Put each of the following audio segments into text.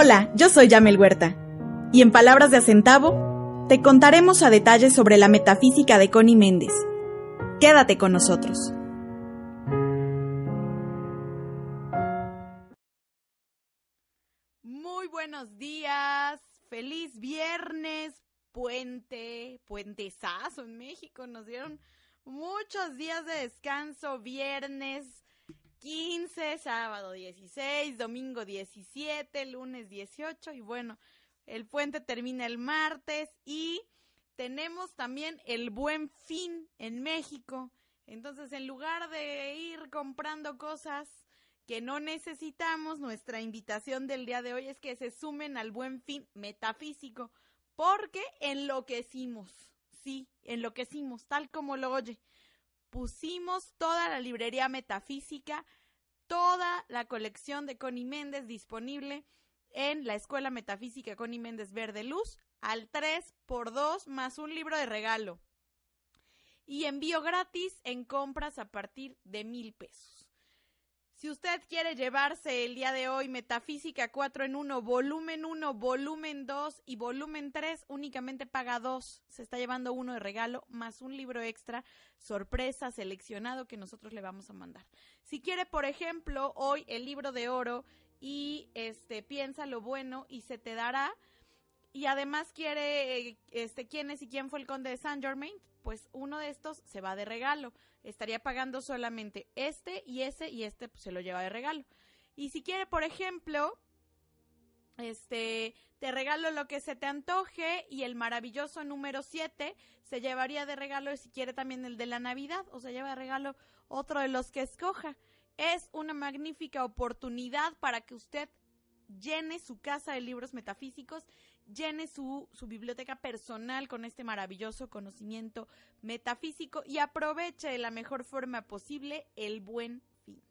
Hola, yo soy Yamel Huerta. Y en Palabras de Acentavo, te contaremos a detalle sobre la metafísica de Connie Méndez. Quédate con nosotros. Muy buenos días, feliz viernes, puente, puentesazo en México. Nos dieron muchos días de descanso, viernes 15, sábado 16, domingo 17, lunes 18 y bueno, el puente termina el martes y tenemos también el buen fin en México. Entonces, en lugar de ir comprando cosas que no necesitamos, nuestra invitación del día de hoy es que se sumen al buen fin metafísico, porque enloquecimos, sí, enloquecimos, tal como lo oye. Pusimos toda la librería metafísica, toda la colección de Connie Méndez disponible en la Escuela Metafísica Connie Méndez Verde Luz al 3 por 2 más un libro de regalo. Y envío gratis en compras a partir de mil pesos. Si usted quiere llevarse el día de hoy Metafísica 4 en 1, volumen 1, volumen 2 y volumen 3, únicamente paga 2. Se está llevando uno de regalo más un libro extra, sorpresa, seleccionado que nosotros le vamos a mandar. Si quiere, por ejemplo, hoy el libro de oro y este piensa lo bueno y se te dará y además quiere este quién es y quién fue el conde de Saint Germain, pues uno de estos se va de regalo. Estaría pagando solamente este y ese y este pues, se lo lleva de regalo. Y si quiere, por ejemplo, este, te regalo lo que se te antoje y el maravilloso número 7 se llevaría de regalo si quiere también el de la Navidad o se lleva de regalo otro de los que escoja. Es una magnífica oportunidad para que usted llene su casa de libros metafísicos, llene su, su, biblioteca personal con este maravilloso conocimiento metafísico y aproveche de la mejor forma posible el buen fin.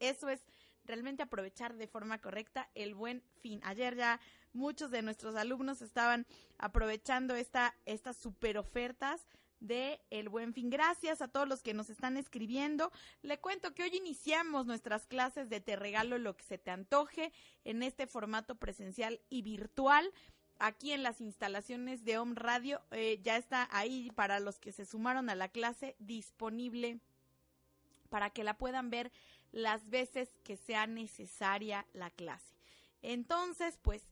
Eso es realmente aprovechar de forma correcta el buen fin. Ayer ya muchos de nuestros alumnos estaban aprovechando esta, estas super ofertas de El Buen Fin. Gracias a todos los que nos están escribiendo. Le cuento que hoy iniciamos nuestras clases de Te Regalo lo que se te antoje en este formato presencial y virtual. Aquí en las instalaciones de Home Radio eh, ya está ahí para los que se sumaron a la clase disponible para que la puedan ver las veces que sea necesaria la clase. Entonces, pues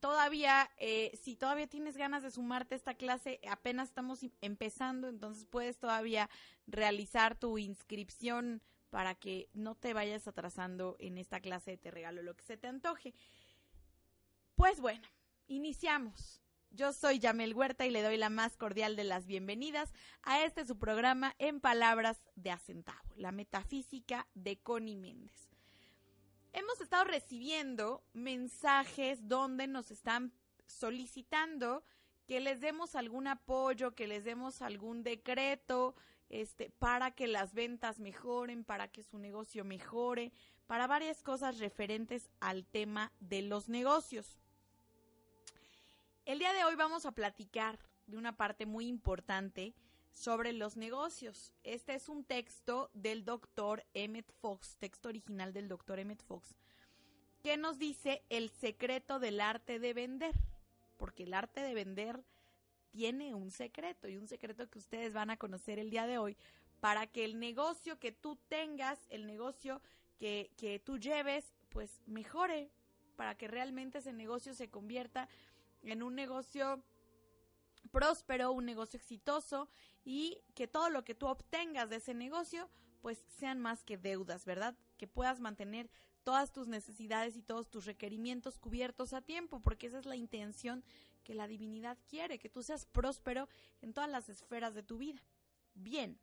todavía, eh, si todavía tienes ganas de sumarte a esta clase, apenas estamos empezando, entonces puedes todavía realizar tu inscripción para que no te vayas atrasando en esta clase de Te Regalo lo que se te antoje. Pues bueno, iniciamos. Yo soy Yamel Huerta y le doy la más cordial de las bienvenidas a este su programa en palabras de acentavo, la metafísica de Connie Méndez hemos estado recibiendo mensajes donde nos están solicitando que les demos algún apoyo, que les demos algún decreto, este, para que las ventas mejoren, para que su negocio mejore, para varias cosas referentes al tema de los negocios. El día de hoy vamos a platicar de una parte muy importante sobre los negocios. Este es un texto del doctor Emmett Fox, texto original del doctor Emmett Fox, que nos dice el secreto del arte de vender. Porque el arte de vender tiene un secreto y un secreto que ustedes van a conocer el día de hoy para que el negocio que tú tengas, el negocio que, que tú lleves, pues mejore, para que realmente ese negocio se convierta en un negocio próspero, un negocio exitoso y que todo lo que tú obtengas de ese negocio pues sean más que deudas, ¿verdad? Que puedas mantener todas tus necesidades y todos tus requerimientos cubiertos a tiempo, porque esa es la intención que la divinidad quiere, que tú seas próspero en todas las esferas de tu vida. Bien,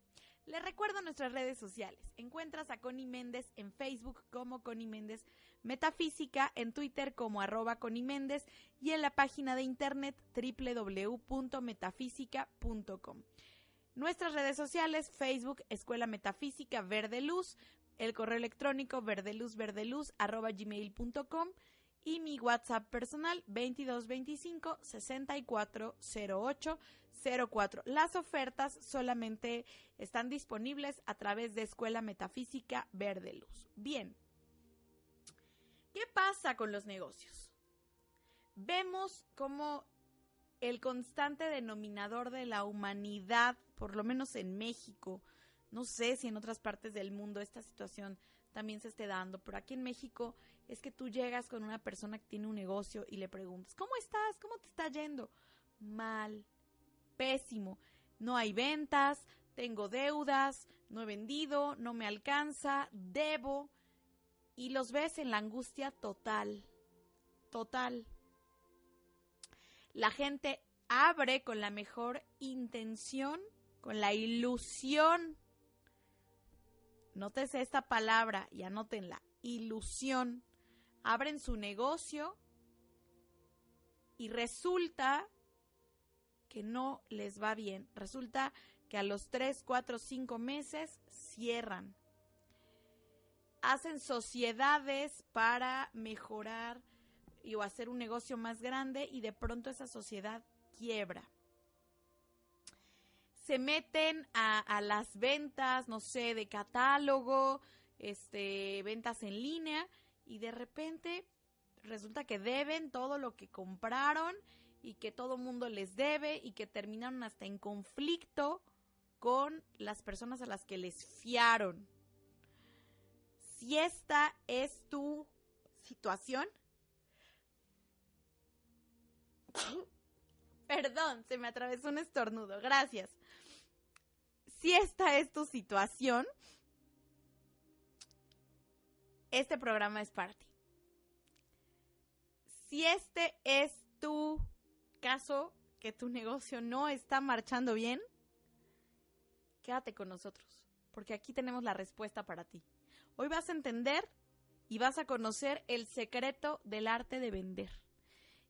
les recuerdo nuestras redes sociales. Encuentras a Connie Méndez en Facebook como Connie Méndez Metafísica, en Twitter como arroba Connie Méndez y en la página de internet www.metafísica.com. Nuestras redes sociales, Facebook, Escuela Metafísica Verde Luz, el correo electrónico verdeluzverdeluz arroba gmail.com y mi WhatsApp personal 2225 6408 04. Las ofertas solamente están disponibles a través de Escuela Metafísica Verde Luz. Bien. ¿Qué pasa con los negocios? Vemos como el constante denominador de la humanidad, por lo menos en México, no sé si en otras partes del mundo esta situación también se esté dando, pero aquí en México es que tú llegas con una persona que tiene un negocio y le preguntas, ¿cómo estás? ¿Cómo te está yendo? Mal, pésimo. No hay ventas, tengo deudas, no he vendido, no me alcanza, debo. Y los ves en la angustia total, total. La gente abre con la mejor intención, con la ilusión. Nótese esta palabra y anótenla, ilusión. Abren su negocio y resulta que no les va bien. Resulta que a los 3, 4, 5 meses cierran. Hacen sociedades para mejorar o hacer un negocio más grande y de pronto esa sociedad quiebra. Se meten a, a las ventas, no sé, de catálogo, este, ventas en línea y de repente resulta que deben todo lo que compraron y que todo mundo les debe y que terminaron hasta en conflicto con las personas a las que les fiaron. Si esta es tu situación, perdón, se me atravesó un estornudo, gracias. Si esta es tu situación, este programa es para ti. Si este es tu caso que tu negocio no está marchando bien, quédate con nosotros, porque aquí tenemos la respuesta para ti. Hoy vas a entender y vas a conocer el secreto del arte de vender.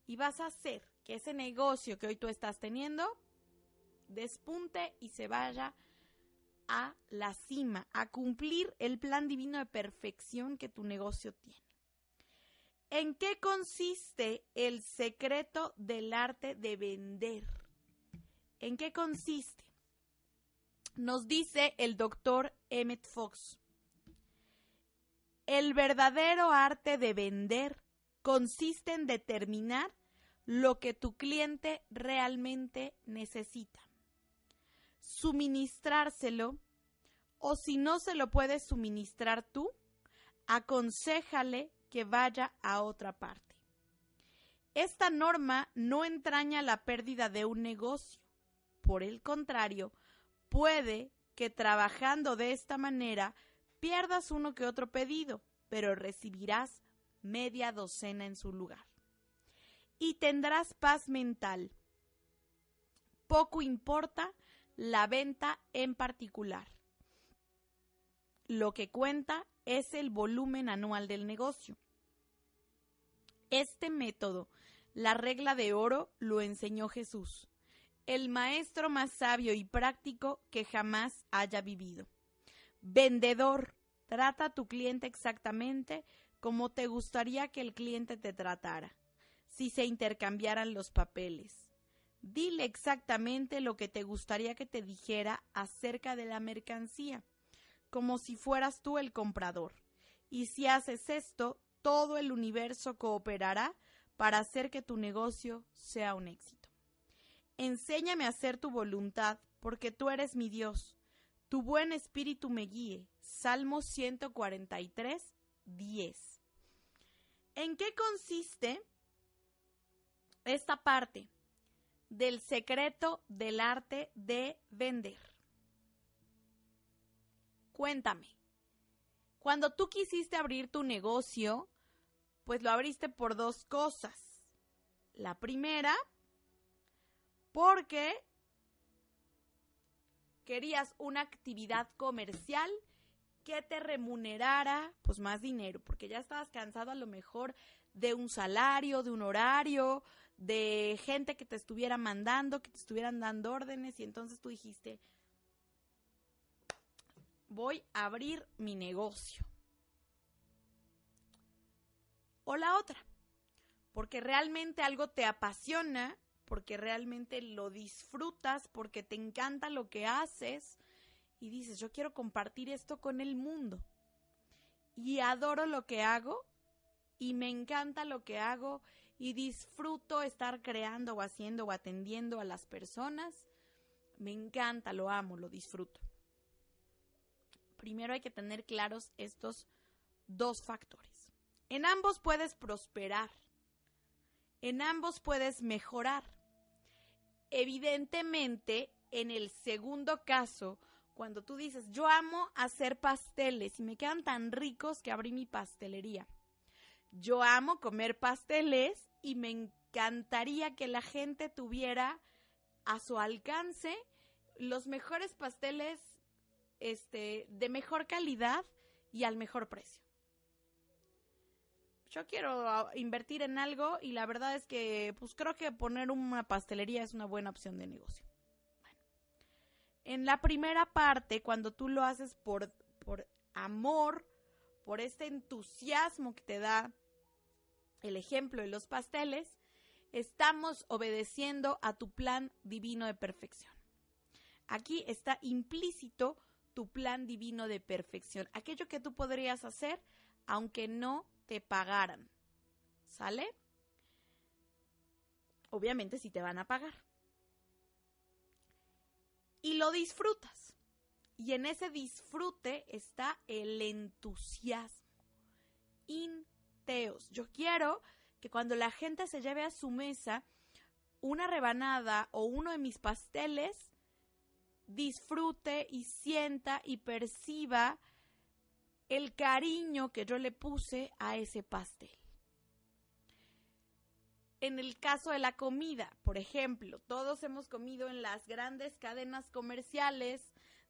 Y vas a hacer que ese negocio que hoy tú estás teniendo despunte y se vaya a la cima, a cumplir el plan divino de perfección que tu negocio tiene. ¿En qué consiste el secreto del arte de vender? ¿En qué consiste? Nos dice el doctor Emmett Fox. El verdadero arte de vender consiste en determinar lo que tu cliente realmente necesita, suministrárselo o si no se lo puedes suministrar tú, aconsejale que vaya a otra parte. Esta norma no entraña la pérdida de un negocio. Por el contrario, puede que trabajando de esta manera pierdas uno que otro pedido, pero recibirás media docena en su lugar. Y tendrás paz mental. Poco importa la venta en particular. Lo que cuenta es el volumen anual del negocio. Este método, la regla de oro, lo enseñó Jesús, el maestro más sabio y práctico que jamás haya vivido. Vendedor, trata a tu cliente exactamente como te gustaría que el cliente te tratara, si se intercambiaran los papeles. Dile exactamente lo que te gustaría que te dijera acerca de la mercancía como si fueras tú el comprador. Y si haces esto, todo el universo cooperará para hacer que tu negocio sea un éxito. Enséñame a hacer tu voluntad, porque tú eres mi Dios. Tu buen espíritu me guíe. Salmo 143, 10. ¿En qué consiste esta parte del secreto del arte de vender? Cuéntame, Cuando tú quisiste abrir tu negocio, pues lo abriste por dos cosas. La primera, porque querías una actividad comercial que te remunerara pues más dinero, porque ya estabas cansado a lo mejor de un salario, de un horario, de gente que te estuviera mandando, que te estuvieran dando órdenes y entonces tú dijiste, voy a abrir mi negocio. O la otra, porque realmente algo te apasiona, porque realmente lo disfrutas, porque te encanta lo que haces y dices, yo quiero compartir esto con el mundo. Y adoro lo que hago y me encanta lo que hago y disfruto estar creando o haciendo o atendiendo a las personas. Me encanta, lo amo, lo disfruto. Primero hay que tener claros estos dos factores. En ambos puedes prosperar. En ambos puedes mejorar. Evidentemente, en el segundo caso, cuando tú dices, yo amo hacer pasteles y me quedan tan ricos que abrí mi pastelería yo amo comer pasteles y me encantaría que la gente tuviera a su alcance los mejores pasteles este, de mejor calidad y al mejor precio. Yo quiero ah, invertir en algo y la verdad es que pues creo que poner una pastelería es una buena opción de negocio. Bueno, en la primera parte, cuando tú lo haces por, por amor, por este entusiasmo que te da el ejemplo de los pasteles, estamos obedeciendo a tu plan divino de perfección. Aquí está implícito tu plan divino de perfección, aquello que tú podrías hacer aunque no te pagaran. ¿Sale? Obviamente si te van a pagar. Y lo disfrutas. Y en ese disfrute está el entusiasmo. Yo quiero que cuando la gente se lleve a su mesa una rebanada o uno de mis pasteles, disfrute y sienta y perciba el cariño que yo le puse a ese pastel. En el caso de la comida, por ejemplo, todos hemos comido en las grandes cadenas comerciales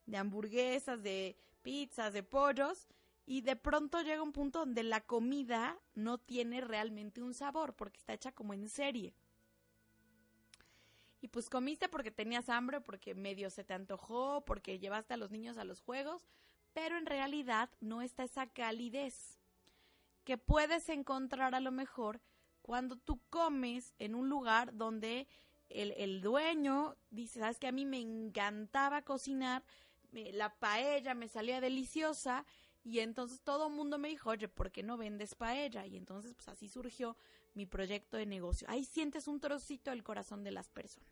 de hamburguesas, de pizzas, de pollos, y de pronto llega un punto donde la comida no tiene realmente un sabor porque está hecha como en serie. Y pues comiste porque tenías hambre, porque medio se te antojó, porque llevaste a los niños a los juegos, pero en realidad no está esa calidez que puedes encontrar a lo mejor cuando tú comes en un lugar donde el, el dueño dice, sabes que a mí me encantaba cocinar, la paella me salía deliciosa y entonces todo el mundo me dijo, oye, ¿por qué no vendes paella? Y entonces, pues así surgió mi proyecto de negocio. Ahí sientes un trocito del corazón de las personas.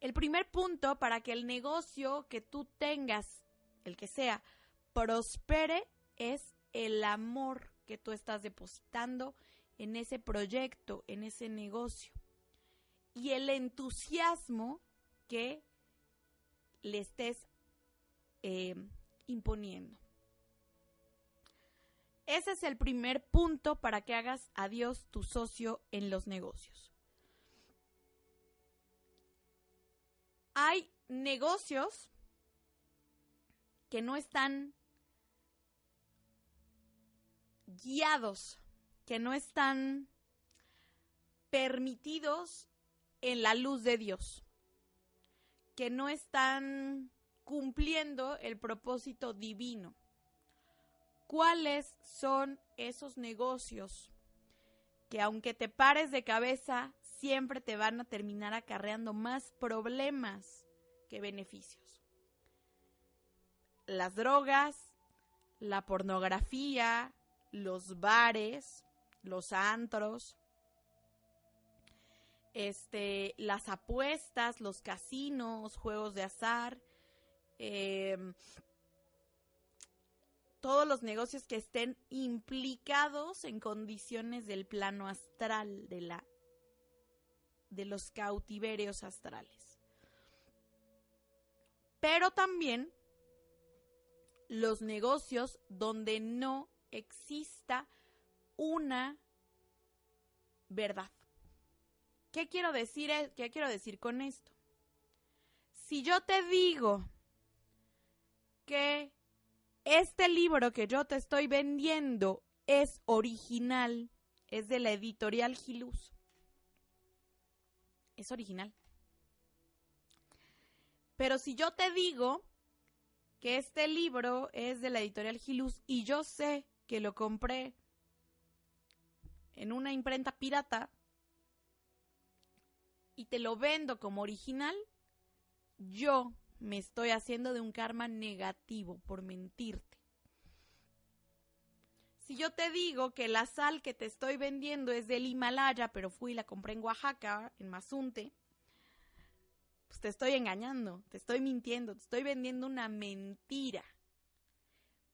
El primer punto para que el negocio que tú tengas, el que sea, prospere es el amor que tú estás depositando en ese proyecto, en ese negocio. Y el entusiasmo que le estés eh, imponiendo. Ese es el primer punto para que hagas a Dios tu socio en los negocios. Hay negocios que no están guiados, que no están permitidos en la luz de Dios, que no están cumpliendo el propósito divino. ¿Cuáles son esos negocios que aunque te pares de cabeza, siempre te van a terminar acarreando más problemas que beneficios? Las drogas, la pornografía, los bares, los antros, este, las apuestas, los casinos, juegos de azar, Em, todos los negocios que estén implicados en condiciones del plano astral de la de los cautiverios astrales. Pero también los negocios donde no exista una verdad. ¿Qué quiero decir, qué quiero decir con esto? Si yo te digo que este libro que yo te estoy vendiendo es original, es de la editorial Gilus. Es original. Pero si yo te digo que este libro es de la editorial Gilus y yo sé que lo compré en una imprenta pirata y te lo vendo como original, yo me estoy haciendo de un karma negativo por mentirte. Si yo te digo que la sal que te estoy vendiendo es del Himalaya, pero fui y la compré en Oaxaca, en Mazunte, pues te estoy engañando, te estoy mintiendo, te estoy vendiendo una mentira.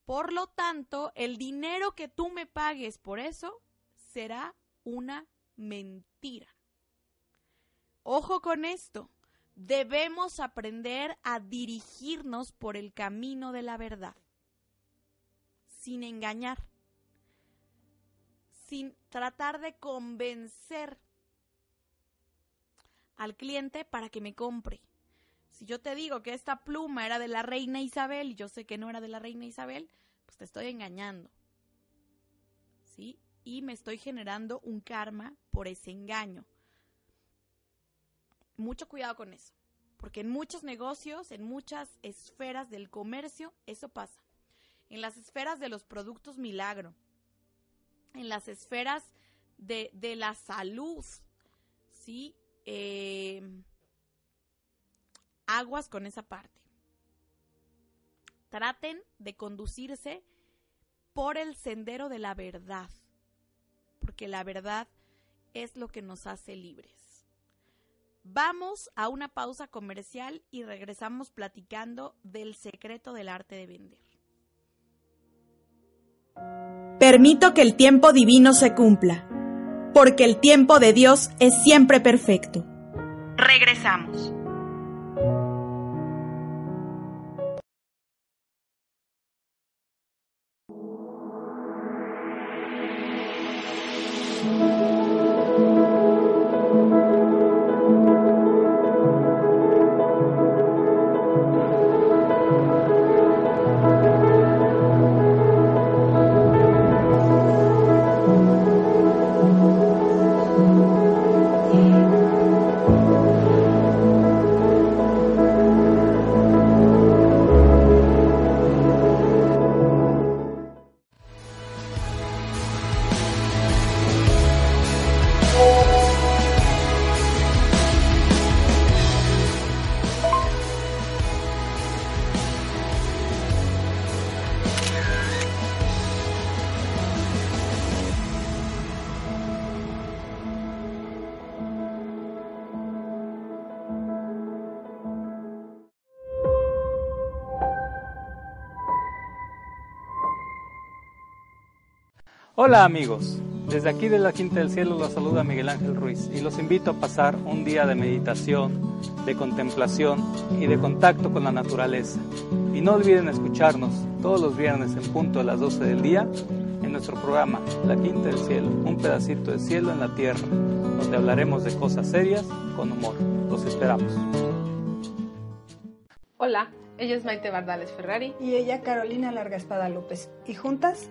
Por lo tanto, el dinero que tú me pagues por eso será una mentira. Ojo con esto debemos aprender a dirigirnos por el camino de la verdad, sin engañar, sin tratar de convencer al cliente para que me compre. Si yo te digo que esta pluma era de la reina Isabel y yo sé que no era de la reina Isabel, pues te estoy engañando. ¿Sí? Y me estoy generando un karma por ese engaño mucho cuidado con eso, porque en muchos negocios, en muchas esferas del comercio, eso pasa. En las esferas de los productos milagro, en las esferas de, la salud, ¿sí? Eh, aguas con esa parte. Traten de conducirse por el sendero de la verdad, porque la verdad es lo que nos hace libres. Vamos a una pausa comercial y regresamos platicando del secreto del arte de vender. Permito que el tiempo divino se cumpla, porque el tiempo de Dios es siempre perfecto. Regresamos. Hola amigos, desde aquí de la Quinta del Cielo los saluda Miguel Ángel Ruiz y los invito a pasar un día de meditación, de contemplación y de contacto con la naturaleza. Y no olviden escucharnos todos los viernes en punto a las 12 del día en nuestro programa La Quinta del Cielo, un pedacito de cielo en la tierra, donde hablaremos de cosas serias con humor. Los esperamos. Hola, ella es Maite Bardales Ferrari. Y ella Carolina Larga Espada López. Y juntas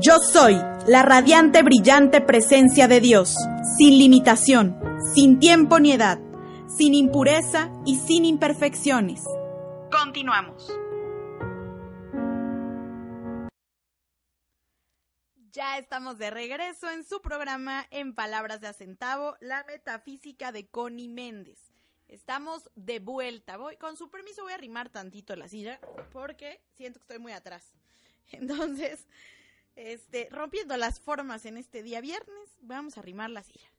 Yo soy la radiante, brillante presencia de Dios, sin limitación, sin tiempo ni edad, sin impureza y sin imperfecciones. Continuamos. Ya estamos de regreso en su programa En Palabras de Acentavo, la metafísica de Connie Méndez. Estamos de vuelta. Voy, con su permiso voy a arrimar tantito la silla porque siento que estoy muy atrás. Entonces, este, rompiendo las formas en este día viernes. Vamos a arrimar la silla.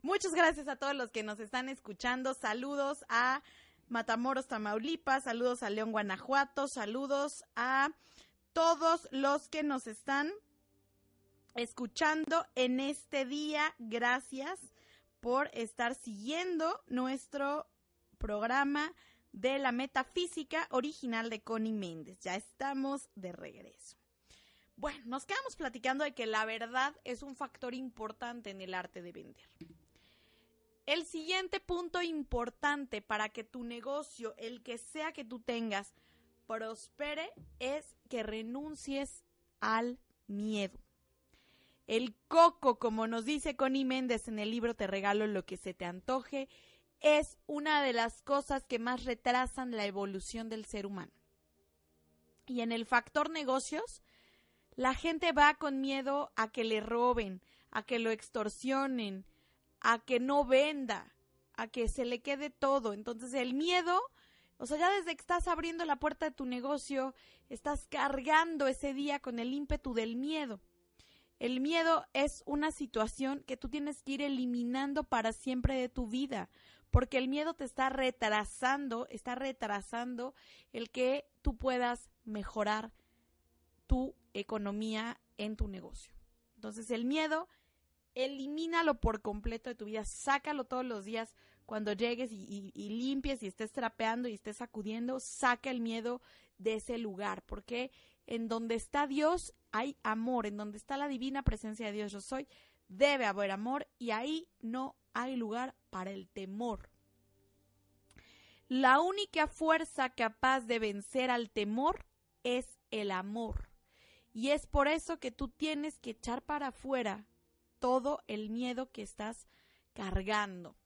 Muchas gracias a todos los que nos están escuchando. Saludos a Matamoros, Tamaulipas. Saludos a León, Guanajuato. Saludos a todos los que nos están escuchando en este día. Gracias por estar siguiendo nuestro programa de la metafísica original de Connie Méndez. Ya estamos de regreso. Bueno, nos quedamos platicando de que la verdad es un factor importante en el arte de vender. El siguiente punto importante para que tu negocio, el que sea que tú tengas, prospere es que renuncies al miedo. El coco, como nos dice Connie Méndez en el libro Te regalo lo que se te antoje, es una de las cosas que más retrasan la evolución del ser humano. Y en el factor negocios, la gente va con miedo a que le roben, a que lo extorsionen, a que no venda, a que se le quede todo. Entonces el miedo, o sea, ya desde que estás abriendo la puerta de tu negocio, estás cargando ese día con el ímpetu del miedo. El miedo es una situación que tú tienes que ir eliminando para siempre de tu vida, porque el miedo te está retrasando, está retrasando el que tú puedas mejorar tu economía en tu negocio. Entonces el miedo elimínalo por completo de tu vida, sácalo todos los días cuando llegues y, limpies y estés trapeando y estés sacudiendo, saca el miedo de ese lugar, porque en donde está Dios hay amor, en donde está la divina presencia de Dios yo soy, debe haber amor y ahí no hay lugar para el temor. La única fuerza capaz de vencer al temor es el amor. Y es por eso que tú tienes que echar para afuera todo el miedo que estás cargando.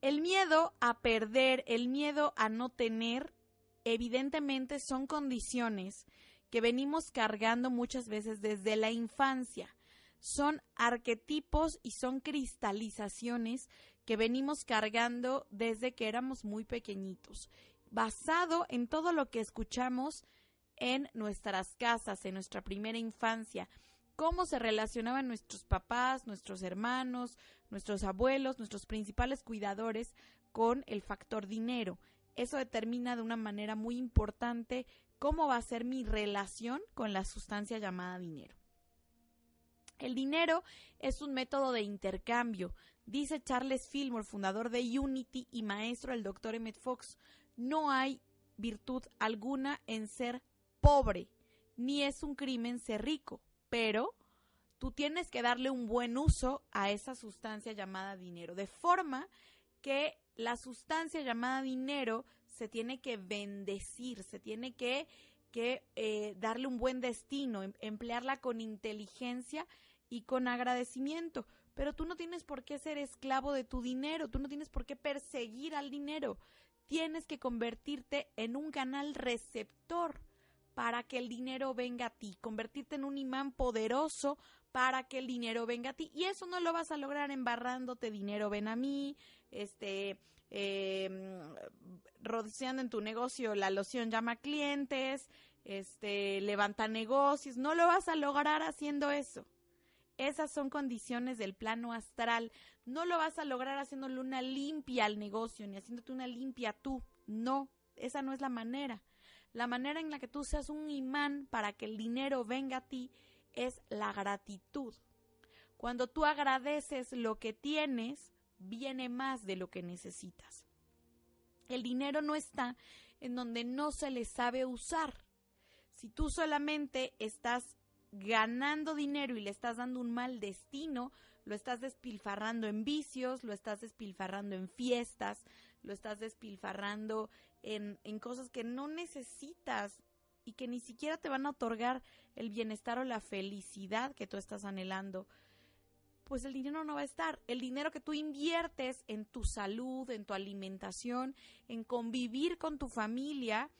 El miedo a perder, el miedo a no tener, evidentemente son condiciones que venimos cargando muchas veces desde la infancia. Son arquetipos y son cristalizaciones que venimos cargando desde que éramos muy pequeñitos, basado en todo lo que escuchamos en nuestras casas, en nuestra primera infancia, cómo se relacionaban nuestros papás, nuestros hermanos, nuestros abuelos, nuestros principales cuidadores con el factor dinero. Eso determina de una manera muy importante cómo va a ser mi relación con la sustancia llamada dinero. El dinero es un método de intercambio, dice Charles Fillmore, fundador de Unity y maestro del Dr. Emmett Fox. No hay virtud alguna en ser pobre, ni es un crimen ser rico pero tú tienes que darle un buen uso a esa sustancia llamada dinero, de forma que la sustancia llamada dinero se tiene que bendecir, se tiene que, eh, darle un buen destino, em, emplearla con inteligencia y con agradecimiento. Pero tú no tienes por qué ser esclavo de tu dinero, tú no tienes por qué perseguir al dinero, tienes que convertirte en un canal receptor para que el dinero venga a ti, convertirte en un imán poderoso para que el dinero venga a ti. Y eso no lo vas a lograr embarrándote dinero, ven a mí, este, eh, rodeando en tu negocio la loción llama clientes, este, levanta negocios, no lo vas a lograr haciendo eso. Esas son condiciones del plano astral. No lo vas a lograr haciéndole una limpia al negocio, ni haciéndote una limpia tú. No, esa no es la manera. La manera en la que tú seas un imán para que el dinero venga a ti es la gratitud. Cuando tú agradeces lo que tienes, viene más de lo que necesitas. El dinero no está en donde no se le sabe usar. Si tú solamente estás ganando dinero y le estás dando un mal destino, lo estás despilfarrando en vicios, lo estás despilfarrando en fiestas, lo estás despilfarrando en, en cosas que no necesitas y que ni siquiera te van a otorgar el bienestar o la felicidad que tú estás anhelando, pues el dinero no va a estar. El dinero que tú inviertes en tu salud, en tu alimentación, en convivir con tu familia,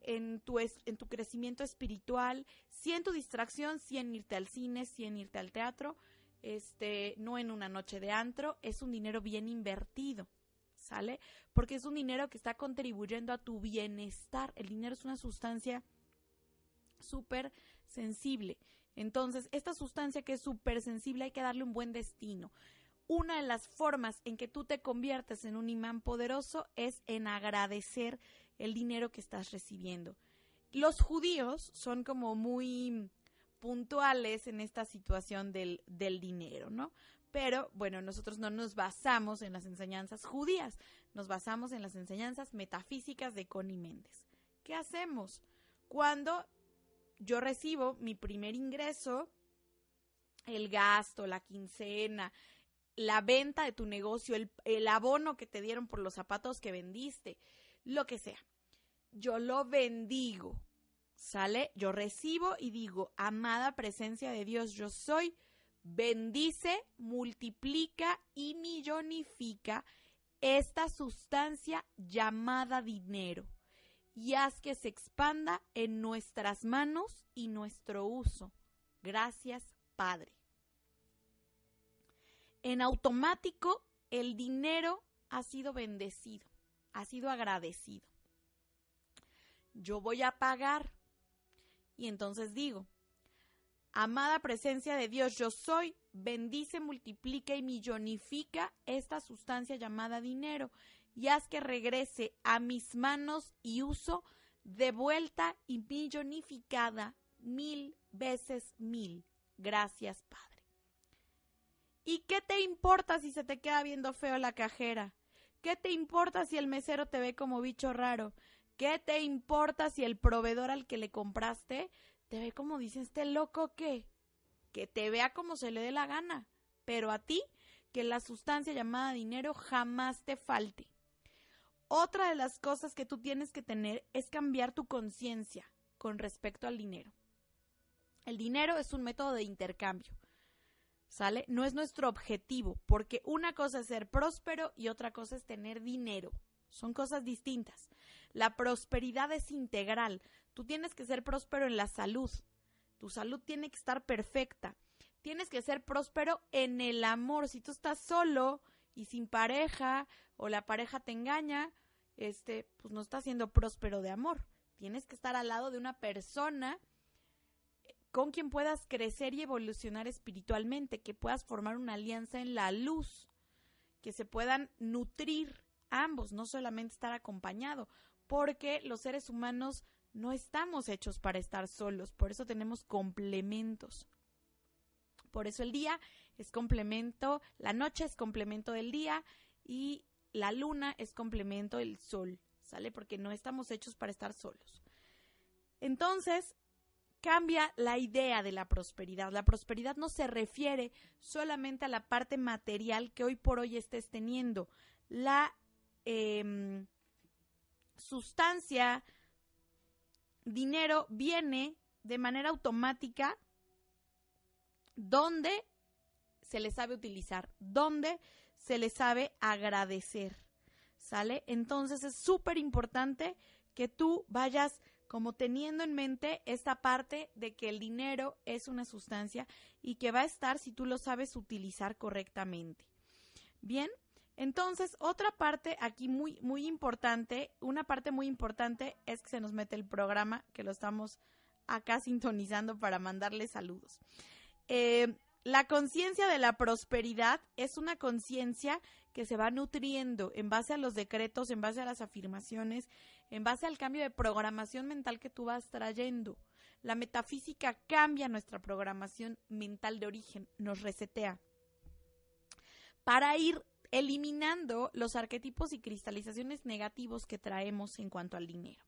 en tu, en tu crecimiento espiritual, si en tu distracción, si en irte al cine, si en irte al teatro, este, no en una noche de antro, es un dinero bien invertido. ¿Sale? Porque es un dinero que está contribuyendo a tu bienestar. El dinero es una sustancia súper sensible. Entonces, esta sustancia que es súper sensible hay que darle un buen destino. Una de las formas en que tú te conviertes en un imán poderoso es en agradecer el dinero que estás recibiendo. Los judíos son como muy puntuales en esta situación del, del dinero, ¿no? Pero bueno, nosotros no nos basamos en las enseñanzas judías, nos basamos en las enseñanzas metafísicas de Connie Méndez. ¿Qué hacemos? Cuando yo recibo mi primer ingreso, el gasto, la quincena, la venta de tu negocio, el, el, abono que te dieron por los zapatos que vendiste, lo que sea. Yo lo bendigo. ¿Sale? Yo recibo y digo, amada presencia de Dios, yo soy, bendice, multiplica y millonifica esta sustancia llamada dinero y haz que se expanda en nuestras manos y nuestro uso. Gracias, Padre. En automático, el dinero ha sido bendecido, ha sido agradecido. Yo voy a pagar. Y entonces digo, amada presencia de Dios, yo soy, bendice, multiplica y millonifica esta sustancia llamada dinero y haz que regrese a mis manos y uso de vuelta y millonificada mil veces mil. Gracias, Padre. ¿Y qué te importa si se te queda viendo feo la cajera? ¿Qué te importa si el mesero te ve como bicho raro? ¿Qué te importa si el proveedor al que le compraste te ve como dice este loco qué? Que te vea como se le dé la gana. Pero a ti, que la sustancia llamada dinero jamás te falte. Otra de las cosas que tú tienes que tener es cambiar tu conciencia con respecto al dinero. El dinero es un método de intercambio. ¿Sale? No es nuestro objetivo, porque una cosa es ser próspero y otra cosa es tener dinero. Son cosas distintas. La prosperidad es integral. Tú tienes que ser próspero en la salud. Tu salud tiene que estar perfecta. Tienes que ser próspero en el amor. Si tú estás solo y sin pareja o la pareja te engaña, este, pues no estás siendo próspero de amor. Tienes que estar al lado de una persona eh, con quien puedas crecer y evolucionar espiritualmente, que puedas formar una alianza en la luz, que se puedan nutrir ambos, no solamente estar acompañado, porque los seres humanos no estamos hechos para estar solos, por eso tenemos complementos. Por eso el día es complemento, la noche es complemento del día y la luna es complemento del sol, ¿sale? Porque no estamos hechos para estar solos. Entonces, cambia la idea de la prosperidad. La prosperidad no se refiere solamente a la parte material que hoy por hoy estés teniendo. La eh, sustancia, dinero, viene de manera automática donde se le sabe utilizar, donde se le sabe agradecer. ¿Sale? Entonces es súper importante que tú vayas como teniendo en mente esta parte de que el dinero es una sustancia y que va a estar si tú lo sabes utilizar correctamente. Bien, entonces, otra parte aquí muy, muy importante, una parte muy importante es que se nos mete el programa, que lo estamos acá sintonizando para mandarle saludos. Eh, la conciencia de la prosperidad es una conciencia que se va nutriendo en base a los decretos, en base a las afirmaciones, en base al cambio de programación mental que tú vas trayendo. La metafísica cambia nuestra programación mental de origen, nos resetea. Para ir eliminando los arquetipos y cristalizaciones negativos que traemos en cuanto al dinero.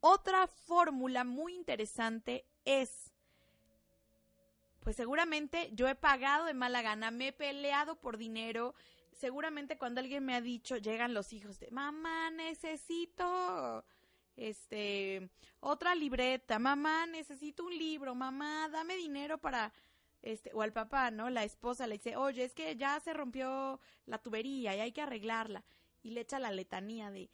Otra fórmula muy interesante es, pues seguramente yo he pagado de mala gana, me he peleado por dinero, seguramente cuando alguien me ha dicho, llegan los hijos de, mamá, necesito este otra libreta, mamá, necesito un libro, mamá, dame dinero para este, o al papá, ¿no? La esposa le dice, oye, es que ya se rompió la tubería y hay que arreglarla. Y le echa la letanía de,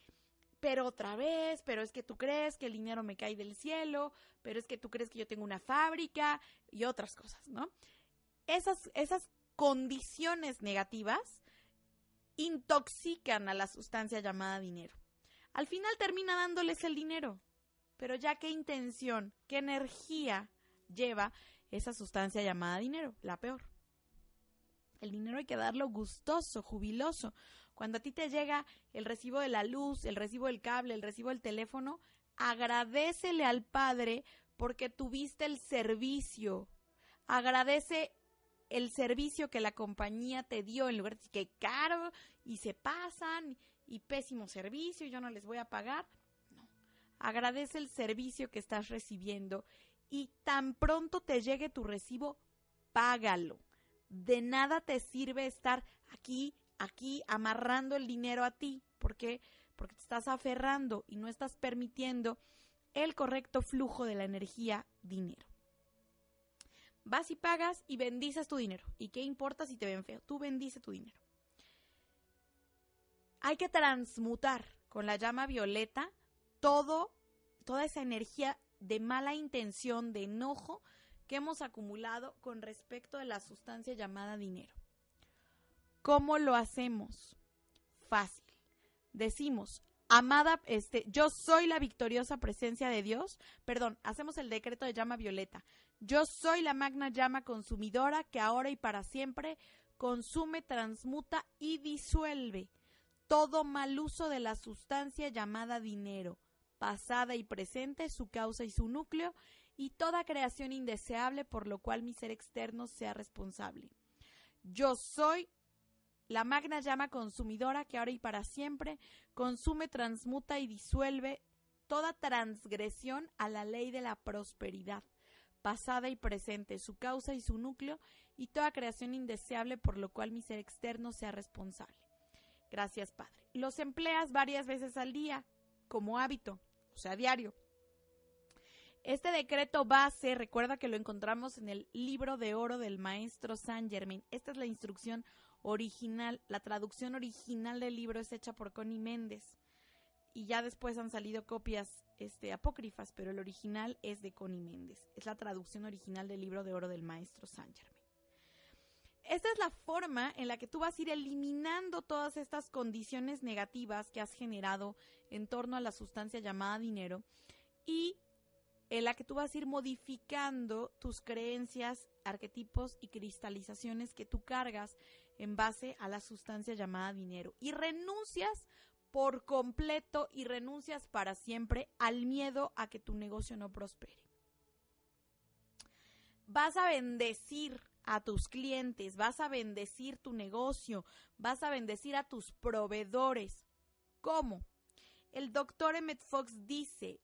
pero otra vez, pero es que tú crees que el dinero me cae del cielo, pero es que tú crees que yo tengo una fábrica y otras cosas, ¿no? Esas, esas condiciones negativas intoxican a la sustancia llamada dinero. Al final termina dándoles el dinero, Pero ya qué intención, qué energía lleva esa sustancia llamada dinero, la peor. El dinero hay que darlo gustoso, jubiloso. Cuando a ti te llega el recibo de la luz, el recibo del cable, el recibo del teléfono, agradecele al Padre porque tuviste el servicio. Agradece el servicio que la compañía te dio en lugar de que caro y se pasan y pésimo servicio, yo no les voy a pagar. No. Agradece el servicio que estás recibiendo y tan pronto te llegue tu recibo, págalo. De nada te sirve estar aquí, aquí, amarrando el dinero a ti. ¿Por qué? Porque te estás aferrando y no estás permitiendo el correcto flujo de la energía dinero. Vas y pagas y bendices tu dinero. ¿Y qué importa si te ven feo? Tú bendice tu dinero. Hay que transmutar con la llama violeta todo, toda esa energía de mala intención, de enojo que hemos acumulado con respecto de la sustancia llamada dinero. ¿Cómo lo hacemos? Fácil. Decimos, amada, este, yo soy la victoriosa presencia de Dios. Perdón, hacemos el decreto de llama violeta. Yo soy la magna llama consumidora que ahora y para siempre consume, transmuta y disuelve todo mal uso de la sustancia llamada dinero, pasada y presente, su causa y su núcleo, y toda creación indeseable por lo cual mi ser externo sea responsable. Yo soy la magna llama consumidora que ahora y para siempre consume, transmuta y disuelve toda transgresión a la ley de la prosperidad, pasada y presente, su causa y su núcleo, y toda creación indeseable por lo cual mi ser externo sea responsable. Gracias, Padre. Los empleas varias veces al día, como hábito, o sea, diario. Este decreto base, recuerda que lo encontramos en el libro de oro del maestro Saint Germain. Esta es la instrucción original, la traducción original del libro es hecha por Connie Méndez. Y ya después han salido copias este, apócrifas, pero el original es de Connie Méndez. Es la traducción original del libro de oro del maestro Saint Germain. Esta es la forma en la que tú vas a ir eliminando todas estas condiciones negativas que has generado en torno a la sustancia llamada dinero y en la que tú vas a ir modificando tus creencias, arquetipos y cristalizaciones que tú cargas en base a la sustancia llamada dinero. Y renuncias por completo y renuncias para siempre al miedo a que tu negocio no prospere. Vas a bendecir a tus clientes, vas a bendecir tu negocio, vas a bendecir a tus proveedores. ¿Cómo? El doctor Emmett Fox dice,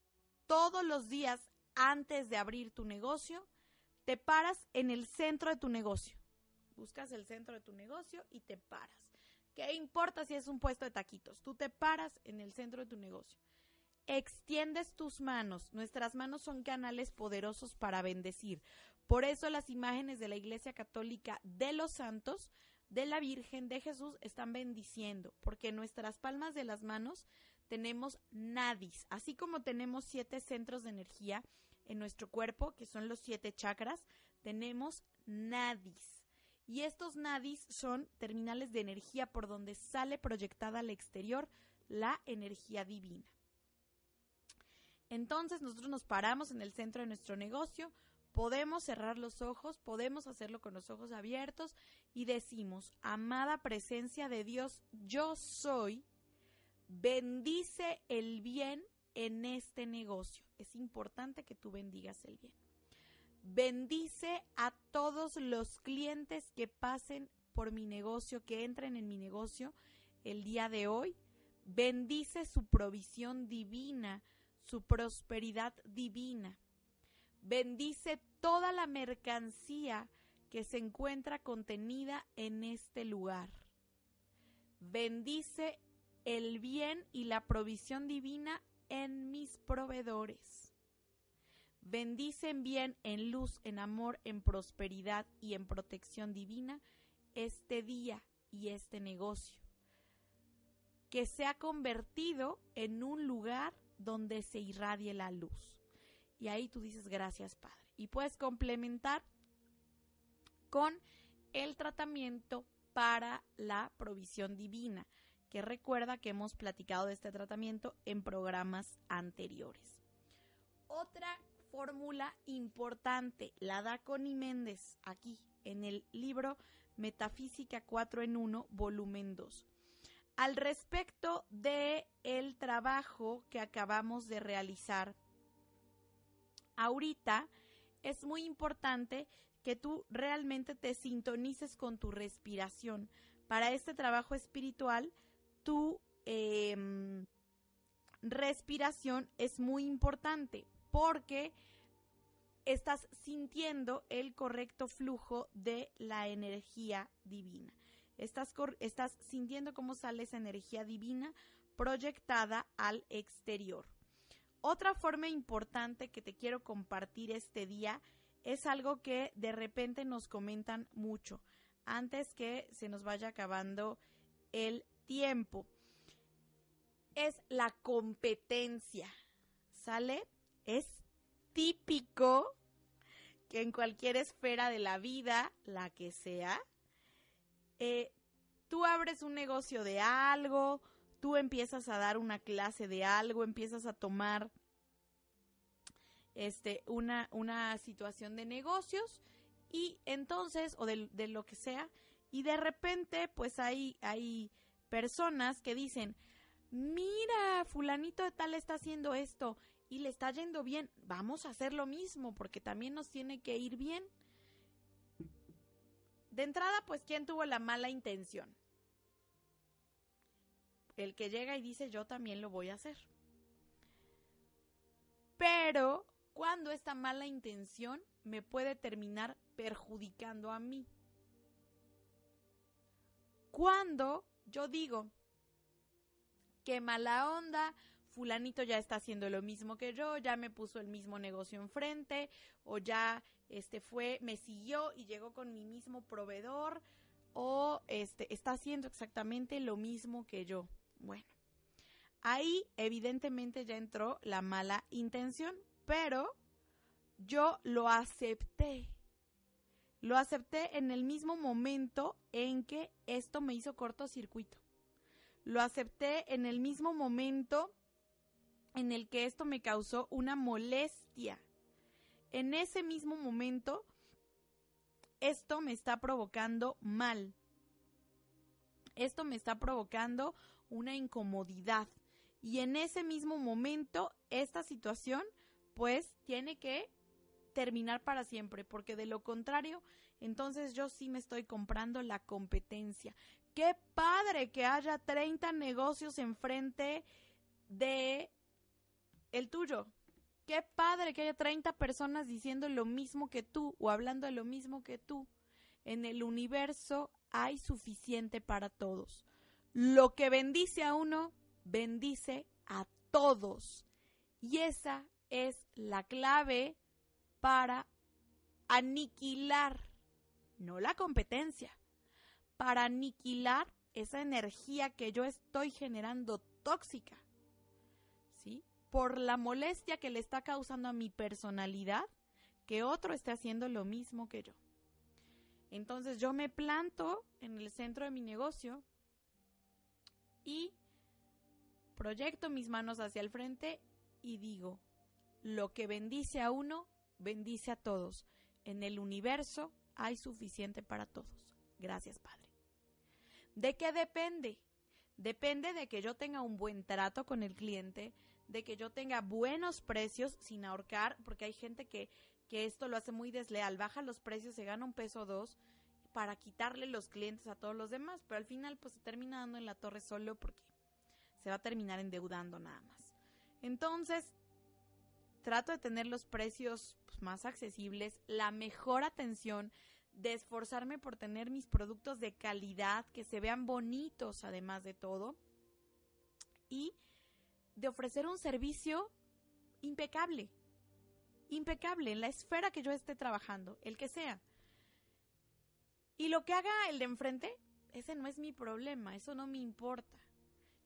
todos los días antes de abrir tu negocio, te paras en el centro de tu negocio. Buscas el centro de tu negocio y te paras. ¿Qué importa si es un puesto de taquitos? Tú te paras en el centro de tu negocio. Extiendes tus manos. Nuestras manos son canales poderosos para bendecir. Por eso las imágenes de la Iglesia Católica de los santos, de la Virgen, de Jesús, están bendiciendo, porque en nuestras palmas de las manos tenemos nadis, así como tenemos siete centros de energía en nuestro cuerpo, que son los siete chakras, tenemos nadis. Y estos nadis son terminales de energía por donde sale proyectada al exterior la energía divina. Entonces nosotros nos paramos en el centro de nuestro negocio, podemos cerrar los ojos, podemos hacerlo con los ojos abiertos y decimos, amada presencia de Dios, yo soy, bendice el bien en este negocio. Es importante que tú bendigas el bien. Bendice a todos los clientes que pasen por mi negocio, que entren en mi negocio el día de hoy. Bendice su provisión divina, su prosperidad divina. Bendice toda la mercancía que se encuentra contenida en este lugar. Bendice el bien y la provisión divina en mis proveedores. Bendicen bien en luz, en amor, en prosperidad y en protección divina este día y este negocio, que se ha convertido en un lugar donde se irradie la luz. Y ahí tú dices gracias Padre. Y puedes complementar con el tratamiento para la provisión divina, que recuerda que hemos platicado de este tratamiento en programas anteriores. Otra fórmula importante la da Connie Méndez aquí en el libro Metafísica 4 en 1, volumen 2. Al respecto de el trabajo que acabamos de realizar ahorita, es muy importante que tú realmente te sintonices con tu respiración. Para este trabajo espiritual, tu em, respiración es muy importante porque estás sintiendo el correcto flujo de la energía divina. Estás, estás sintiendo cómo sale esa energía divina proyectada al exterior. Otra forma importante que te quiero compartir este día es algo que de repente nos comentan mucho antes que se nos vaya acabando el tiempo. Es la competencia. ¿Sale? Es típico que en cualquier esfera de la vida, la que sea, eh, tú abres un negocio de algo, tú empiezas a dar una clase de algo, empiezas a tomar este, una, una situación de negocios y entonces, o de, lo que sea, y de repente pues hay, hay personas que dicen, mira, fulanito de tal está haciendo esto y le está yendo bien, vamos a hacer lo mismo porque también nos tiene que ir bien. De entrada, pues, ¿quién tuvo la mala intención? El que llega y dice, yo también lo voy a hacer. Pero, cuando esta mala intención me puede terminar perjudicando a mí? Cuando yo digo, qué mala onda, fulanito ya está haciendo lo mismo que yo, ya me puso el mismo negocio enfrente, o ya este fue, me siguió y llegó con mi mismo proveedor, o este está haciendo exactamente lo mismo que yo. Bueno, ahí evidentemente ya entró la mala intención, pero yo lo acepté. Lo acepté en el mismo momento en que esto me hizo cortocircuito. Lo acepté en el mismo momento en el que esto me causó una molestia. En ese mismo momento, esto me está provocando mal. Esto me está provocando una incomodidad. Y en ese mismo momento, esta situación, pues, tiene que terminar para siempre, porque de lo contrario, entonces yo sí me estoy comprando la competencia. Qué padre que haya 30 negocios enfrente de el tuyo. Qué padre que haya 30 personas diciendo lo mismo que tú o hablando de lo mismo que tú. En el universo hay suficiente para todos. Lo que bendice a uno, bendice a todos. Y esa es la clave para aniquilar, no la competencia, para aniquilar esa energía que yo estoy generando tóxica por la molestia que le está causando a mi personalidad que otro esté haciendo lo mismo que yo. Entonces yo me planto en el centro de mi negocio y proyecto mis manos hacia el frente y digo, lo que bendice a uno, bendice a todos. En el universo hay suficiente para todos. Gracias, Padre. ¿De qué depende? Depende de que yo tenga un buen trato con el cliente, de que yo tenga buenos precios sin ahorcar, porque hay gente que, que esto lo hace muy desleal, baja los precios, se gana un peso o dos para quitarle los clientes a todos los demás, pero al final pues se termina dando en la torre solo porque se va a terminar endeudando nada más. Entonces, trato de tener los precios pues, más accesibles, la mejor atención, de esforzarme por tener mis productos de calidad, que se vean bonitos además de todo, y de ofrecer un servicio impecable, impecable en la esfera que yo esté trabajando, el que sea. Y lo que haga el de enfrente, ese no es mi problema, eso no me importa.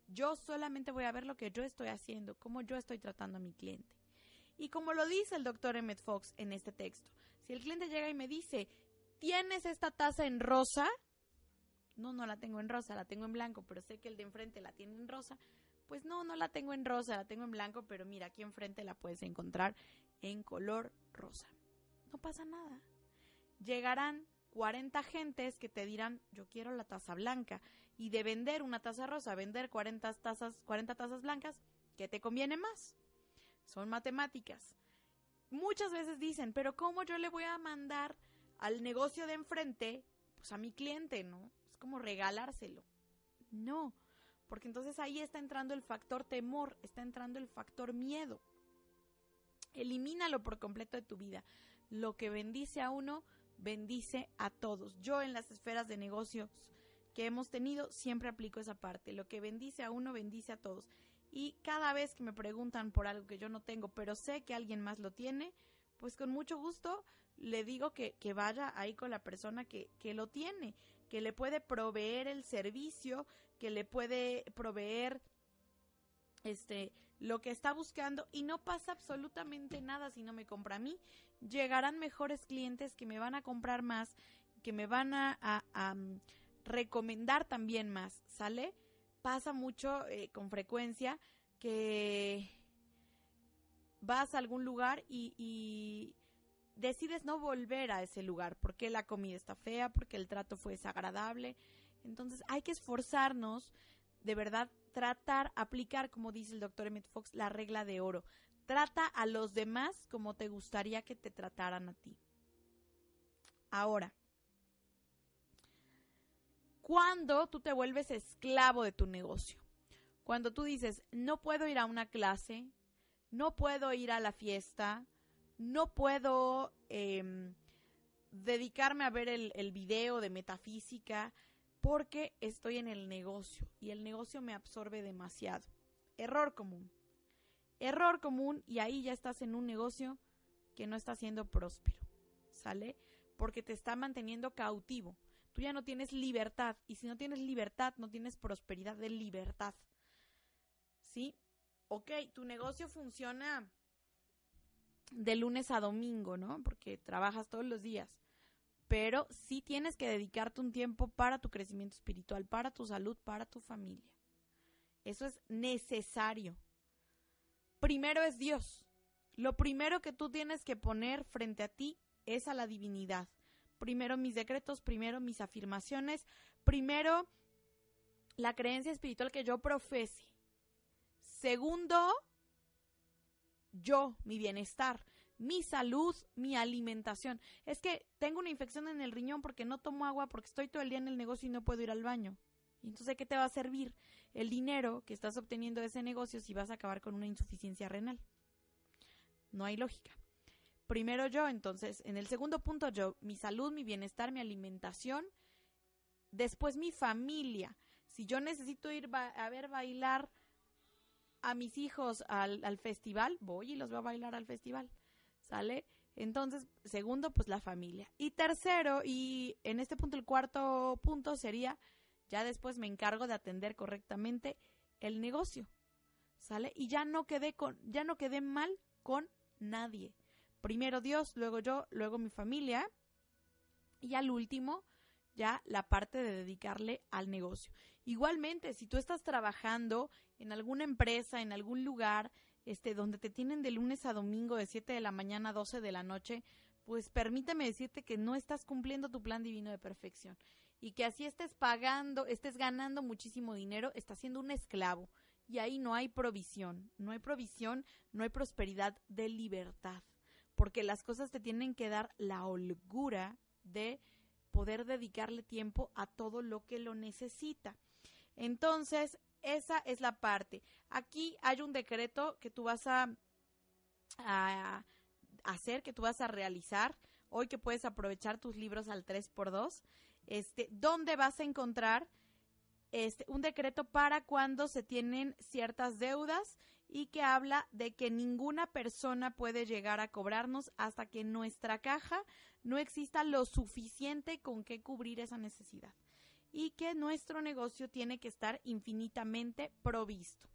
Yo solamente voy a ver lo que yo estoy haciendo, cómo yo estoy tratando a mi cliente. Y como lo dice el doctor Emmett Fox en este texto, si el cliente llega y me dice, ¿tienes esta taza en rosa? No, no la tengo en rosa, la tengo en blanco, pero sé que el de enfrente la tiene en rosa pues no, no la tengo en rosa, la tengo en blanco, pero mira, aquí enfrente la puedes encontrar en color rosa. No pasa nada. Llegarán 40 gentes que te dirán, yo quiero la taza blanca. Y de vender una taza rosa, vender 40 tazas, 40 tazas blancas, ¿qué te conviene más? Son matemáticas. Muchas veces dicen, pero ¿cómo yo le voy a mandar al negocio de enfrente, pues a mi cliente, ¿no? Es como regalárselo. No, porque entonces ahí está entrando el factor temor, está entrando el factor miedo. Elimínalo por completo de tu vida. Lo que bendice a uno, bendice a todos. Yo en las esferas de negocios que hemos tenido, siempre aplico esa parte. Lo que bendice a uno, bendice a todos. Y cada vez que me preguntan por algo que yo no tengo, pero sé que alguien más lo tiene, pues con mucho gusto le digo que, que vaya ahí con la persona que, que lo tiene, que le puede proveer el servicio, que le puede proveer este lo que está buscando y no pasa absolutamente nada si no me compra a mí. Llegarán mejores clientes que me van a comprar más, que me van a, mm, recomendar también más, ¿sale? Pasa mucho eh, con frecuencia que vas a algún lugar y, y decides no volver a ese lugar porque la comida está fea, porque el trato fue desagradable, entonces hay que esforzarnos, de verdad, tratar, aplicar, como dice el doctor Emmett Fox, la regla de oro. Trata a los demás como te gustaría que te trataran a ti. Ahora, cuando tú te vuelves esclavo de tu negocio, cuando tú dices, no puedo ir a una clase, no puedo ir a la fiesta, no puedo em, dedicarme a ver el, el video de metafísica, porque estoy en el negocio y el negocio me absorbe demasiado. Error común. Error común y ahí ya estás en un negocio que no está siendo próspero. ¿Sale? Porque te está manteniendo cautivo. Tú ya no tienes libertad y si no tienes libertad no tienes prosperidad de libertad. ¿Sí? Ok, tu negocio funciona de lunes a domingo, ¿no? Porque trabajas todos los días pero sí tienes que dedicarte un tiempo para tu crecimiento espiritual, para tu salud, para tu familia. Eso es necesario. Primero es Dios. Lo primero que tú tienes que poner frente a ti es a la divinidad. Primero mis decretos, primero mis afirmaciones, primero la creencia espiritual que yo profese. Segundo, yo, mi bienestar mi salud, mi alimentación. Es que tengo una infección en el riñón porque no tomo agua, porque estoy todo el día en el negocio y no puedo ir al baño. Y entonces, ¿qué te va a servir el dinero que estás obteniendo de ese negocio si vas a acabar con una insuficiencia renal? No hay lógica. Primero yo, entonces, en el segundo punto yo, mi salud, mi bienestar, mi alimentación. Después mi familia. Si yo necesito ir a ver bailar a mis hijos al, al festival, voy y los veo a bailar al festival. ¿sale? Entonces, segundo, pues la familia. Y tercero, y en este punto el cuarto punto sería, ya después me encargo de atender correctamente el negocio, ¿sale? Y ya no quedé con, ya no quedé mal con nadie. Primero Dios, luego yo, luego mi familia, y al último, ya la parte de dedicarle al negocio. Igualmente, si tú estás trabajando en alguna empresa, en algún lugar, este, donde te tienen de lunes a domingo de 7 de la mañana a 12 de la noche, pues permíteme decirte que no estás cumpliendo tu plan divino de perfección y que así estés pagando, estés ganando muchísimo dinero, estás siendo un esclavo y ahí no hay provisión, no hay provisión, no hay prosperidad de libertad, porque las cosas te tienen que dar la holgura de poder dedicarle tiempo a todo lo que lo necesita. Entonces, esa es la parte. Aquí hay un decreto que tú vas a, hacer, que tú vas a realizar. Hoy que puedes aprovechar tus libros al 3x2. Este, ¿Dónde vas a encontrar este, un decreto para cuando se tienen ciertas deudas y que habla de que ninguna persona puede llegar a cobrarnos hasta que en nuestra caja no exista lo suficiente con que cubrir esa necesidad y que nuestro negocio tiene que estar infinitamente provisto.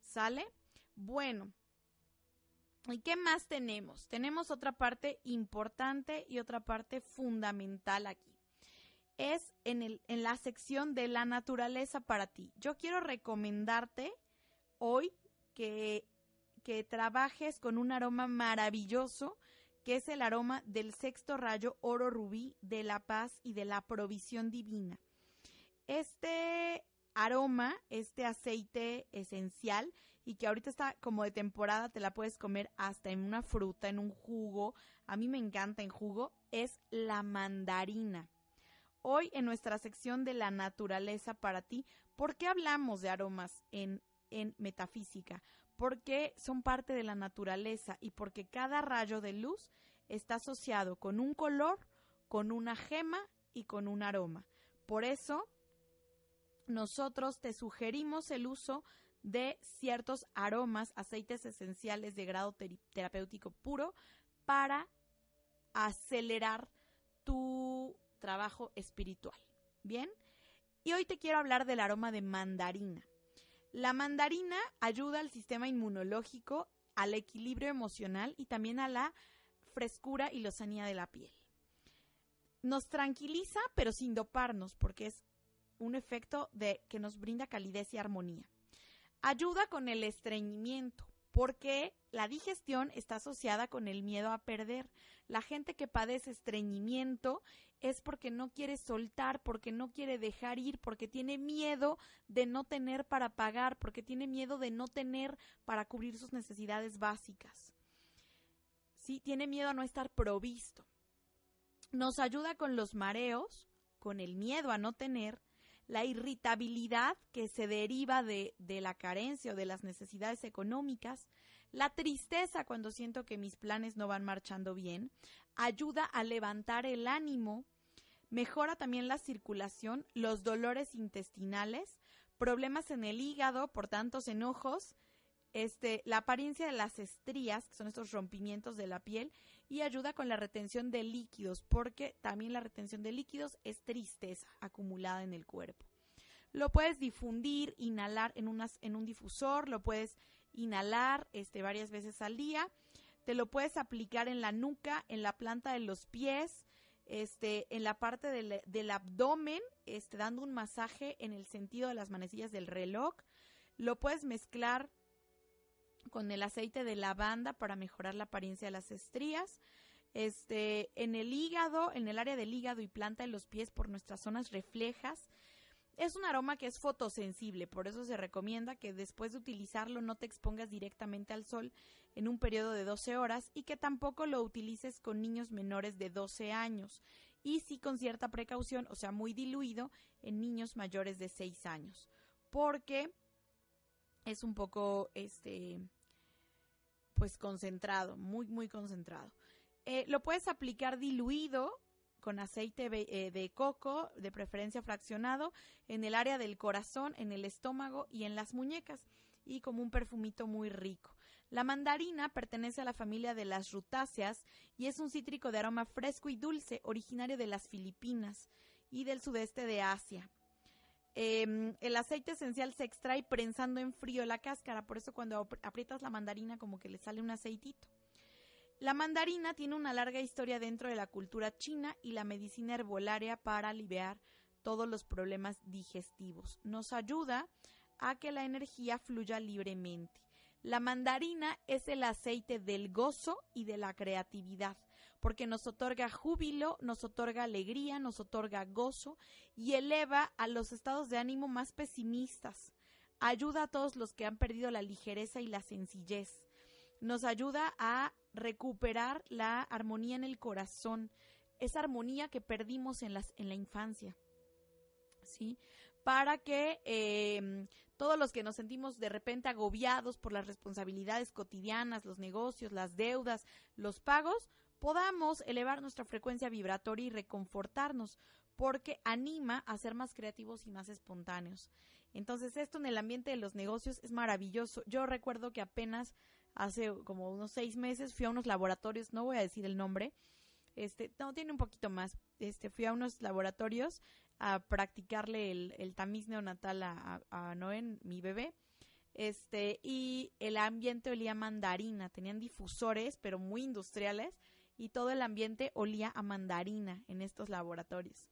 ¿Sale? Bueno. ¿Y qué más tenemos? Tenemos otra parte importante y otra parte fundamental aquí. Es en, el, en la sección de la naturaleza para ti. Yo quiero recomendarte hoy que, que trabajes con un aroma maravilloso que es el aroma del sexto rayo oro rubí de la paz y de la provisión divina. Este aroma, este aceite esencial y que ahorita está como de temporada, te la puedes comer hasta en una fruta, en un jugo. A mí me encanta en jugo, es la mandarina. Hoy en nuestra sección de la naturaleza para ti, ¿por qué hablamos de aromas en, en metafísica? Porque son parte de la naturaleza y porque cada rayo de luz está asociado con un color, con una gema y con un aroma. Por eso, nosotros te sugerimos el uso de ciertos aromas, aceites esenciales de grado terapéutico puro para acelerar tu trabajo espiritual. ¿Bien? Y hoy te quiero hablar del aroma de mandarina. La mandarina ayuda al sistema inmunológico, al equilibrio emocional y también a la frescura y lozanía de la piel. Nos tranquiliza, pero sin doparnos, porque es un efecto de que nos brinda calidez y armonía. Ayuda con el estreñimiento, porque la digestión está asociada con el miedo a perder. La gente que padece estreñimiento es porque no quiere soltar, porque no quiere dejar ir, porque tiene miedo de no tener para pagar, porque tiene miedo de no tener para cubrir sus necesidades básicas. Sí, tiene miedo a no estar provisto. Nos ayuda con los mareos, con el miedo a no tener, la irritabilidad que se deriva de, de, la carencia o de las necesidades económicas, la tristeza cuando siento que mis planes no van marchando bien, ayuda a levantar el ánimo, mejora también la circulación, los dolores intestinales, problemas en el hígado por tantos enojos, este, la apariencia de las estrías, que son estos rompimientos de la piel, y ayuda con la retención de líquidos, porque también la retención de líquidos es tristeza acumulada en el cuerpo. Lo puedes difundir, inhalar en, unas, en un difusor, lo puedes inhalar este, varias veces al día. Te lo puedes aplicar en la nuca, en la planta de los pies, este, en la parte del, abdomen, este, dando un masaje en el sentido de las manecillas del reloj. Lo puedes mezclar con el aceite de lavanda para mejorar la apariencia de las estrías. Este, en el hígado, en el área del hígado y planta de los pies por nuestras zonas reflejas, es un aroma que es fotosensible, por eso se recomienda que después de utilizarlo no te expongas directamente al sol en un periodo de 12 horas y que tampoco lo utilices con niños menores de 12 años y sí con cierta precaución, o sea, muy diluido en niños mayores de 6 años, porque es un poco, este, pues concentrado, muy, muy concentrado. Eh, lo puedes aplicar diluido con aceite eh, de coco, de preferencia fraccionado, en el área del corazón, en el estómago y en las muñecas, y como un perfumito muy rico. La mandarina pertenece a la familia de las rutáceas y es un cítrico de aroma fresco y dulce, originario de las Filipinas y del sudeste de Asia. Em, el aceite esencial se extrae prensando en frío la cáscara, por eso cuando aprietas la mandarina como que le sale un aceitito. La mandarina tiene una larga historia dentro de la cultura china y la medicina herbolaria para aliviar todos los problemas digestivos. Nos ayuda a que la energía fluya libremente. La mandarina es el aceite del gozo y de la creatividad, porque nos otorga júbilo, nos otorga alegría, nos otorga gozo y eleva a los estados de ánimo más pesimistas. Ayuda a todos los que han perdido la ligereza y la sencillez. Nos ayuda a recuperar la armonía en el corazón, esa armonía que perdimos en, las, en la infancia. ¿Sí? Para que em, todos los que nos sentimos de repente agobiados por las responsabilidades cotidianas, los negocios, las deudas, los pagos, podamos elevar nuestra frecuencia vibratoria y reconfortarnos, porque anima a ser más creativos y más espontáneos. Entonces, esto en el ambiente de los negocios es maravilloso. Yo recuerdo que apenas hace como unos seis meses fui a unos laboratorios, no voy a decir el nombre, este, no, tiene un poquito más, este, fui a unos laboratorios a practicarle el, tamiz neonatal a, a, Noé, mi bebé, este, y el ambiente olía a mandarina, tenían difusores, pero muy industriales, y todo el ambiente olía a mandarina en estos laboratorios.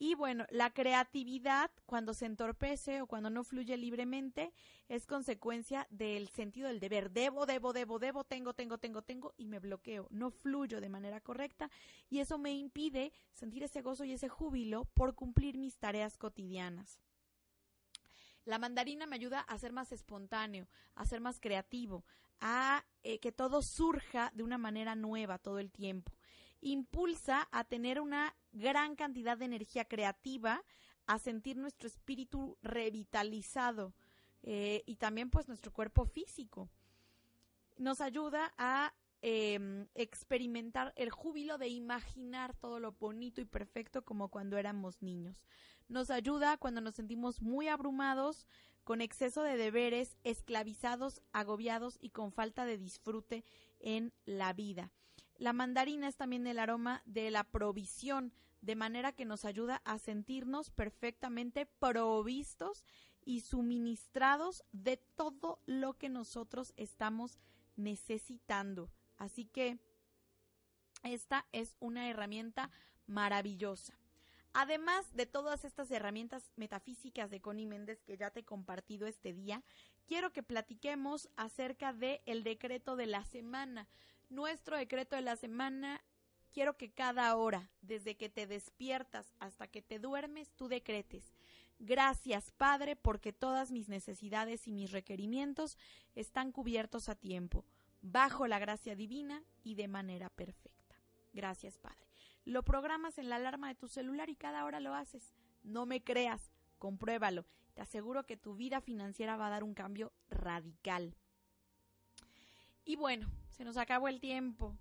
Y bueno, la creatividad, cuando se entorpece o cuando no fluye libremente, es consecuencia del sentido del deber. Debo, debo, debo, debo, tengo, tengo, tengo, tengo, y me bloqueo. No fluyo de manera correcta y eso me impide sentir ese gozo y ese júbilo por cumplir mis tareas cotidianas. La mandarina me ayuda a ser más espontáneo, a ser más creativo, a eh, que todo surja de una manera nueva todo el tiempo impulsa a tener una gran cantidad de energía creativa, a sentir nuestro espíritu revitalizado eh, y también pues nuestro cuerpo físico. Nos ayuda a em, experimentar el júbilo de imaginar todo lo bonito y perfecto como cuando éramos niños. Nos ayuda cuando nos sentimos muy abrumados, con exceso de deberes, esclavizados, agobiados y con falta de disfrute en la vida. La mandarina es también el aroma de la provisión, de manera que nos ayuda a sentirnos perfectamente provistos y suministrados de todo lo que nosotros estamos necesitando. Así que esta es una herramienta maravillosa. Además de todas estas herramientas metafísicas de Connie Méndez que ya te he compartido este día, quiero que platiquemos acerca del el decreto de la semana. Nuestro decreto de la semana, quiero que cada hora, desde que te despiertas hasta que te duermes, tú decretes. Gracias, Padre, porque todas mis necesidades y mis requerimientos están cubiertos a tiempo, bajo la gracia divina y de manera perfecta. Gracias, Padre. Lo programas en la alarma de tu celular y cada hora lo haces. No me creas, compruébalo. Te aseguro que tu vida financiera va a dar un cambio radical. Y bueno, se nos acabó el tiempo.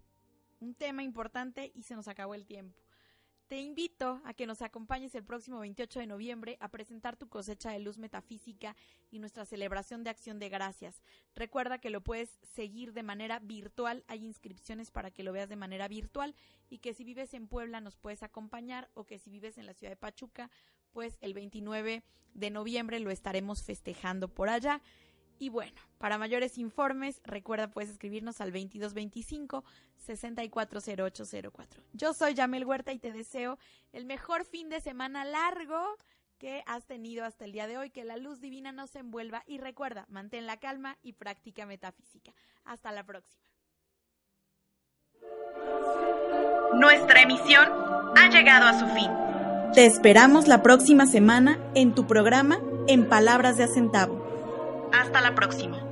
Un tema importante y se nos acabó el tiempo. Te invito a que nos acompañes el próximo 28 de noviembre a presentar tu cosecha de luz metafísica y nuestra celebración de acción de gracias. Recuerda que lo puedes seguir de manera virtual, hay inscripciones para que lo veas de manera virtual y que si vives en Puebla nos puedes acompañar o que si vives en la ciudad de Pachuca, pues el 29 de noviembre lo estaremos festejando por allá. Y bueno, para mayores informes, recuerda puedes escribirnos al 2225 640804. Yo soy Yamel Huerta y te deseo el mejor fin de semana largo que has tenido hasta el día de hoy, que la luz divina nos envuelva y recuerda, mantén la calma y práctica metafísica. Hasta la próxima. Nuestra emisión ha llegado a su fin. Te esperamos la próxima semana en tu programa En Palabras de Acentavo. Hasta la próxima.